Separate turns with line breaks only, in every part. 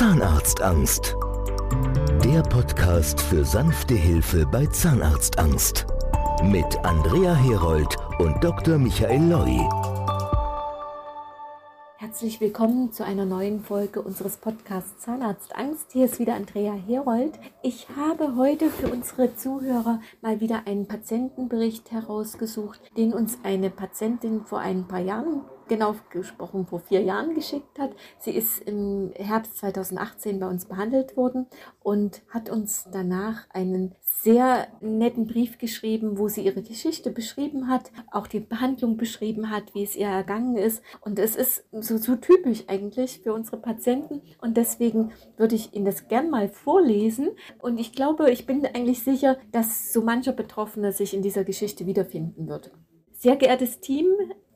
Zahnarztangst. Der Podcast für sanfte Hilfe bei Zahnarztangst. Mit Andrea Herold und Dr. Michael Loi.
Herzlich willkommen zu einer neuen Folge unseres Podcasts Zahnarztangst. Hier ist wieder Andrea Herold. Ich habe heute für unsere Zuhörer mal wieder einen Patientenbericht herausgesucht, den uns eine Patientin vor ein paar Jahren genau gesprochen vor vier Jahren geschickt hat. Sie ist im Herbst 2018 bei uns behandelt worden und hat uns danach einen sehr netten Brief geschrieben, wo sie ihre Geschichte beschrieben hat, auch die Behandlung beschrieben hat, wie es ihr ergangen ist. Und es ist so, so typisch eigentlich für unsere Patienten. Und deswegen würde ich Ihnen das gern mal vorlesen. Und ich glaube, ich bin eigentlich sicher, dass so mancher Betroffene sich in dieser Geschichte wiederfinden wird. Sehr geehrtes Team,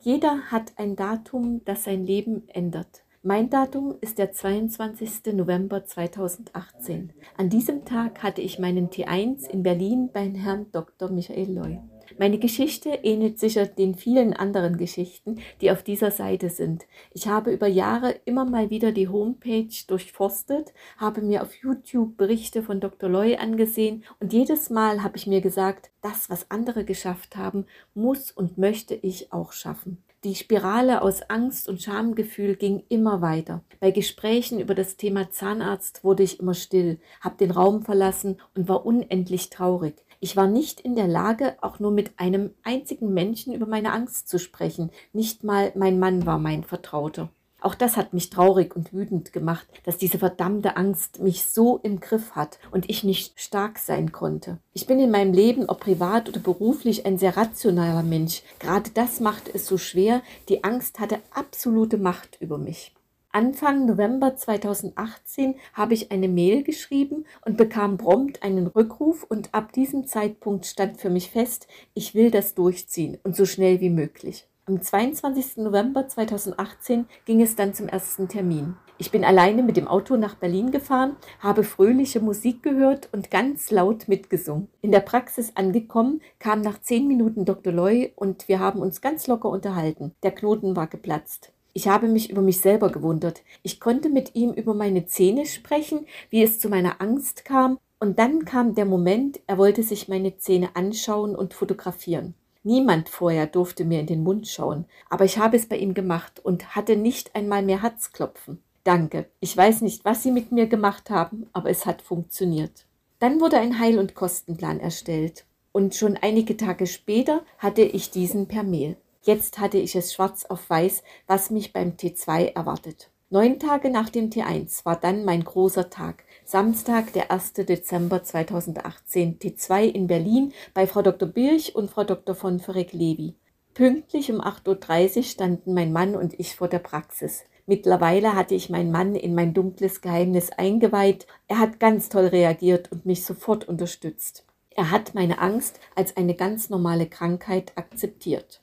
jeder hat ein Datum, das sein Leben ändert. Mein Datum ist der 22. November 2018. An diesem Tag hatte ich meinen T1 in Berlin beim Herrn Dr. Michael Loy. Meine Geschichte ähnelt sicher den vielen anderen Geschichten, die auf dieser Seite sind. Ich habe über Jahre immer mal wieder die Homepage durchforstet, habe mir auf YouTube Berichte von Dr. Loy angesehen und jedes Mal habe ich mir gesagt, das, was andere geschafft haben, muss und möchte ich auch schaffen. Die Spirale aus Angst und Schamgefühl ging immer weiter. Bei Gesprächen über das Thema Zahnarzt wurde ich immer still, habe den Raum verlassen und war unendlich traurig. Ich war nicht in der Lage, auch nur mit einem einzigen Menschen über meine Angst zu sprechen. Nicht mal mein Mann war mein Vertrauter. Auch das hat mich traurig und wütend gemacht, dass diese verdammte Angst mich so im Griff hat und ich nicht stark sein konnte. Ich bin in meinem Leben, ob privat oder beruflich, ein sehr rationaler Mensch. Gerade das macht es so schwer. Die Angst hatte absolute Macht über mich. Anfang November 2018 habe ich eine Mail geschrieben und bekam prompt einen Rückruf und ab diesem Zeitpunkt stand für mich fest, ich will das durchziehen und so schnell wie möglich. Am 22. November 2018 ging es dann zum ersten Termin. Ich bin alleine mit dem Auto nach Berlin gefahren, habe fröhliche Musik gehört und ganz laut mitgesungen. In der Praxis angekommen, kam nach zehn Minuten Dr. Loy und wir haben uns ganz locker unterhalten. Der Knoten war geplatzt. Ich habe mich über mich selber gewundert. Ich konnte mit ihm über meine Zähne sprechen, wie es zu meiner Angst kam, und dann kam der Moment, er wollte sich meine Zähne anschauen und fotografieren. Niemand vorher durfte mir in den Mund schauen, aber ich habe es bei ihm gemacht und hatte nicht einmal mehr Herzklopfen. Danke. Ich weiß nicht, was Sie mit mir gemacht haben, aber es hat funktioniert. Dann wurde ein Heil- und Kostenplan erstellt. Und schon einige Tage später hatte ich diesen per Mail. Jetzt hatte ich es schwarz auf weiß, was mich beim T2 erwartet. Neun Tage nach dem T1 war dann mein großer Tag. Samstag, der 1. Dezember 2018, T2 in Berlin bei Frau Dr. Birch und Frau Dr. von Ferek-Levi. Pünktlich um 8.30 Uhr standen mein Mann und ich vor der Praxis. Mittlerweile hatte ich meinen Mann in mein dunkles Geheimnis eingeweiht. Er hat ganz toll reagiert und mich sofort unterstützt. Er hat meine Angst als eine ganz normale Krankheit akzeptiert.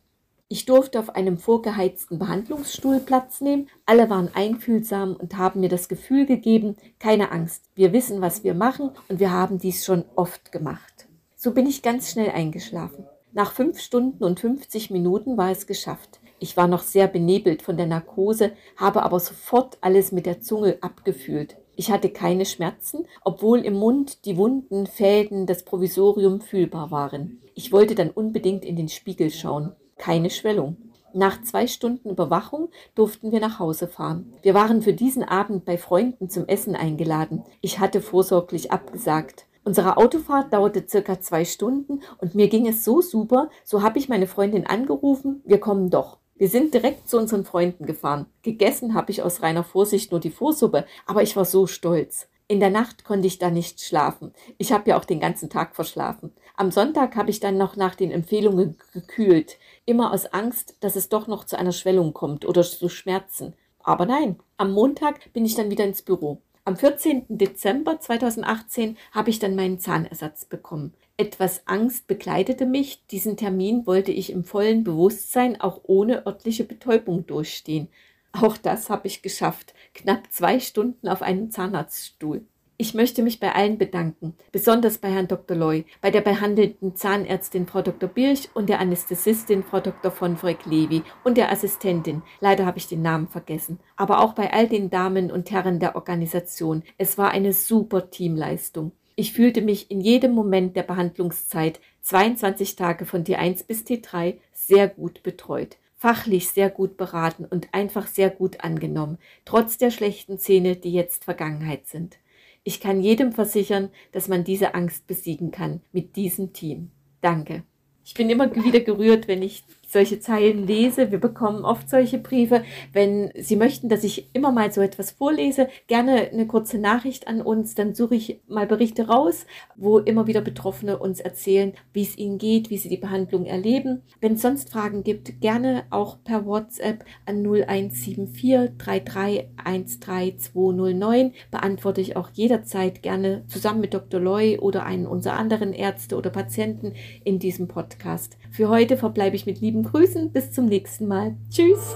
Ich durfte auf einem vorgeheizten Behandlungsstuhl Platz nehmen. Alle waren einfühlsam und haben mir das Gefühl gegeben, keine Angst, wir wissen, was wir machen und wir haben dies schon oft gemacht. So bin ich ganz schnell eingeschlafen. Nach fünf Stunden und 50 Minuten war es geschafft. Ich war noch sehr benebelt von der Narkose, habe aber sofort alles mit der Zunge abgefühlt. Ich hatte keine Schmerzen, obwohl im Mund die wunden Fäden des Provisorium fühlbar waren. Ich wollte dann unbedingt in den Spiegel schauen keine Schwellung. Nach zwei Stunden Überwachung durften wir nach Hause fahren. Wir waren für diesen Abend bei Freunden zum Essen eingeladen. Ich hatte vorsorglich abgesagt. Unsere Autofahrt dauerte circa zwei Stunden und mir ging es so super, so habe ich meine Freundin angerufen, wir kommen doch. Wir sind direkt zu unseren Freunden gefahren. Gegessen habe ich aus reiner Vorsicht nur die Vorsuppe, aber ich war so stolz. In der Nacht konnte ich da nicht schlafen. Ich habe ja auch den ganzen Tag verschlafen. Am Sonntag habe ich dann noch nach den Empfehlungen gekühlt, immer aus Angst, dass es doch noch zu einer Schwellung kommt oder zu Schmerzen. Aber nein, am Montag bin ich dann wieder ins Büro. Am 14. Dezember 2018 habe ich dann meinen Zahnersatz bekommen. Etwas Angst begleitete mich. Diesen Termin wollte ich im vollen Bewusstsein auch ohne örtliche Betäubung durchstehen. Auch das habe ich geschafft. Knapp zwei Stunden auf einem Zahnarztstuhl. Ich möchte mich bei allen bedanken, besonders bei Herrn Dr. Loy, bei der behandelnden Zahnärztin Frau Dr. Birch und der Anästhesistin Frau Dr. von Freck-Levi und der Assistentin. Leider habe ich den Namen vergessen. Aber auch bei all den Damen und Herren der Organisation. Es war eine super Teamleistung. Ich fühlte mich in jedem Moment der Behandlungszeit, 22 Tage von T1 bis T3, sehr gut betreut fachlich sehr gut beraten und einfach sehr gut angenommen, trotz der schlechten Zähne, die jetzt Vergangenheit sind. Ich kann jedem versichern, dass man diese Angst besiegen kann mit diesem Team. Danke. Ich bin immer wieder gerührt, wenn ich solche Zeilen lese. Wir bekommen oft solche Briefe. Wenn Sie möchten, dass ich immer mal so etwas vorlese, gerne eine kurze Nachricht an uns. Dann suche ich mal Berichte raus, wo immer wieder Betroffene uns erzählen, wie es ihnen geht, wie sie die Behandlung erleben. Wenn es sonst Fragen gibt, gerne auch per WhatsApp an 0174 3313209 beantworte ich auch jederzeit gerne zusammen mit Dr. Loy oder einen unserer anderen Ärzte oder Patienten in diesem Podcast. Für heute verbleibe ich mit lieben lieben Grüßen. Bis zum nächsten Mal. Tschüss.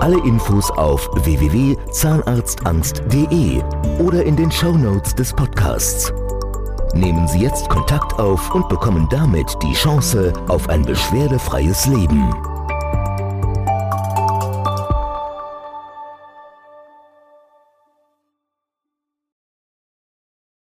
Alle Infos auf www.zahnarztangst.de oder in den Show Notes des Podcasts. Nehmen Sie jetzt Kontakt auf und bekommen damit die Chance auf ein beschwerdefreies Leben.